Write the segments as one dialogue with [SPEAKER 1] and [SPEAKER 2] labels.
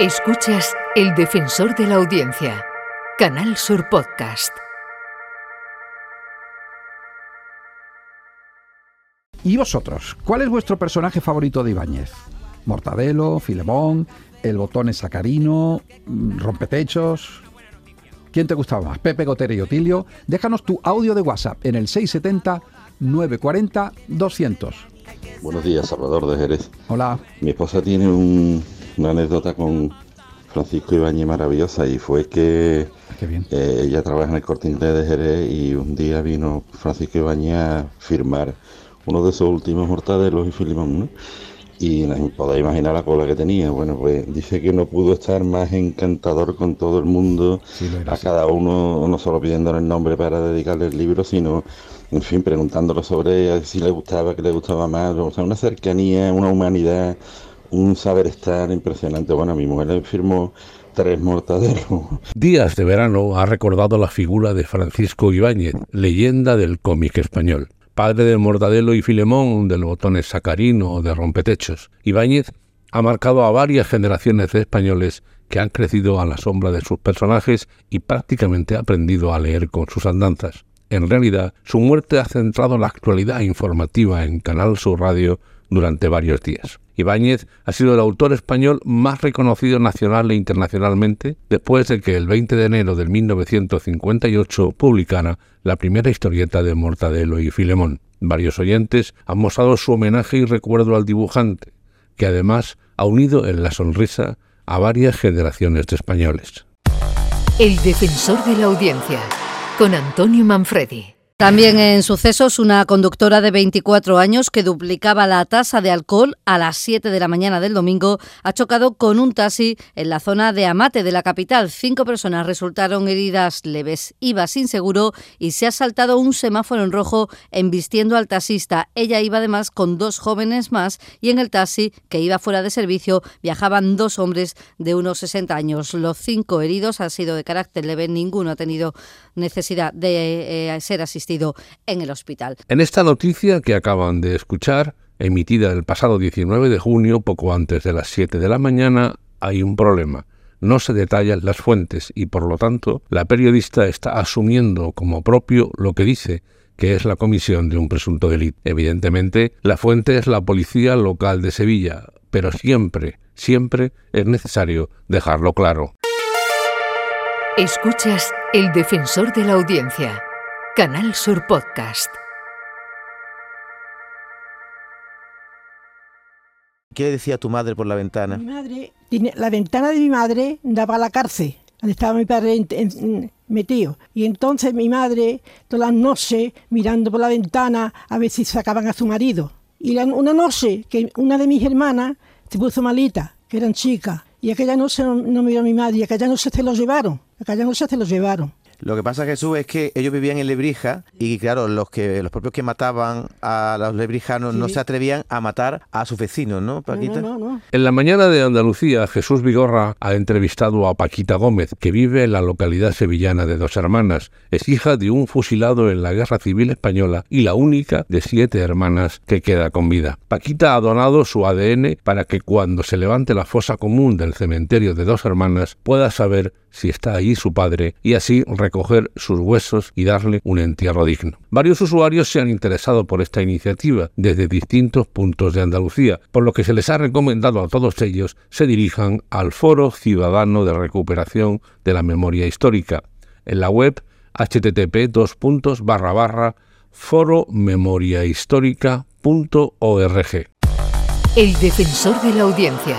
[SPEAKER 1] Escuchas El Defensor de la Audiencia, Canal Sur Podcast.
[SPEAKER 2] ¿Y vosotros? ¿Cuál es vuestro personaje favorito de Ibáñez? ¿Mortadelo, Filemón, el botón sacarino, mm, rompetechos? ¿Quién te gustaba más? ¿Pepe Gotera y Otilio? Déjanos tu audio de WhatsApp en el 670 940 200.
[SPEAKER 3] Buenos días, Salvador de Jerez.
[SPEAKER 2] Hola.
[SPEAKER 3] Mi esposa tiene un una anécdota con Francisco Ibáñez maravillosa y fue que
[SPEAKER 2] bien.
[SPEAKER 3] eh, ella trabaja en el corte inglés de Jerez y un día vino Francisco Ibáñez a firmar uno de sus últimos mortadelos y Filimón, ¿no? Y podéis imaginar la cola que tenía. Bueno, pues dice que no pudo estar más encantador con todo el mundo,
[SPEAKER 2] Sí,
[SPEAKER 3] a cada uno, no solo pidiéndole el nombre para dedicarle el libro, sino, en fin, preguntándolo sobre si le gustaba, qué le gustaba más. O sea, una cercanía, una humanidad, un saber estar impresionante. Bueno, mi mujer firmó tres mortadelos.
[SPEAKER 4] Días de verano ha recordado la figura de Francisco Ibáñez, leyenda del cómic español. Padre de Mortadelo y Filemón, del botones sacarino o de rompetechos. Ibáñez ha marcado a varias generaciones de españoles que han crecido a la sombra de sus personajes y prácticamente aprendido a leer con sus andanzas. En realidad, su muerte ha centrado la actualidad informativa en Canal Sur Radio durante varios días. Ibáñez ha sido el autor español más reconocido nacional e internacionalmente después de que el 20 de enero de 1958 publicara la primera historieta de Mortadelo y Filemón. Varios oyentes han mostrado su homenaje y recuerdo al dibujante, que además ha unido en la sonrisa a varias generaciones de españoles.
[SPEAKER 1] El Defensor de la Audiencia con Antonio Manfredi.
[SPEAKER 5] También en sucesos, una conductora de 24 años que duplicaba la tasa de alcohol a las 7 de la mañana del domingo ha chocado con un taxi en la zona de Amate de la capital. Cinco personas resultaron heridas leves. Iba sin seguro y se ha saltado un semáforo en rojo embistiendo al taxista. Ella iba además con dos jóvenes más y en el taxi que iba fuera de servicio viajaban dos hombres de unos 60 años. Los cinco heridos han sido de carácter leve. Ninguno ha tenido necesidad de eh, ser asistido en el hospital.
[SPEAKER 4] En esta noticia que acaban de escuchar, emitida el pasado 19 de junio, poco antes de las 7 de la mañana, hay un problema. No se detallan las fuentes y, por lo tanto, la periodista está asumiendo como propio lo que dice, que es la comisión de un presunto delito. Evidentemente, la fuente es la policía local de Sevilla, pero siempre, siempre es necesario dejarlo claro.
[SPEAKER 1] Escuchas El Defensor de la Audiencia, Canal Sur Podcast.
[SPEAKER 6] ¿Qué le decía tu madre por la ventana?
[SPEAKER 7] Mi madre, la ventana de mi madre daba a la cárcel, donde estaba mi padre en- en- metido. Y entonces mi madre, todas las noches, mirando por la ventana a ver si sacaban a su marido. Y la- una noche, que una de mis hermanas se puso malita, que eran chicas, y aquella noche no, no miró a mi madre, y aquella noche se lo llevaron, aquella noche se lo llevaron.
[SPEAKER 6] Lo que pasa, Jesús, es que ellos vivían en Lebrija y, claro, los que los propios que mataban a los lebrijanos no se atrevían a matar a sus vecinos, ¿no,
[SPEAKER 7] No,
[SPEAKER 6] Paquita?
[SPEAKER 7] no, no, no.
[SPEAKER 4] En la mañana de Andalucía, Jesús Vigorra ha entrevistado a Paquita Gómez, que vive en la localidad sevillana de Dos Hermanas. Es hija de un fusilado en la Guerra Civil Española y la única de siete hermanas que queda con vida. Paquita ha donado su ADN para que cuando se levante la fosa común del cementerio de Dos Hermanas pueda saber si está allí su padre y así recoger sus huesos y darle un entierro digno. Varios usuarios se han interesado por esta iniciativa desde distintos puntos de Andalucía, por lo que se les ha recomendado a todos ellos se dirijan al Foro Ciudadano de Recuperación de la Memoria Histórica. En la web http foromemoriahistórica.org.
[SPEAKER 1] El Defensor de la Audiencia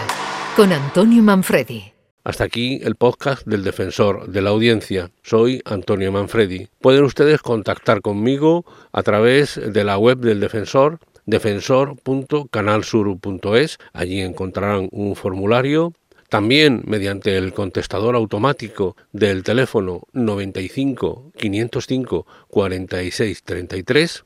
[SPEAKER 1] con Antonio Manfredi.
[SPEAKER 4] Hasta aquí el podcast del Defensor de la Audiencia. Soy Antonio Manfredi. Pueden ustedes contactar conmigo a través de la web del Defensor defensor.canalsur.es. Allí encontrarán un formulario también mediante el contestador automático del teléfono 95 505 46 33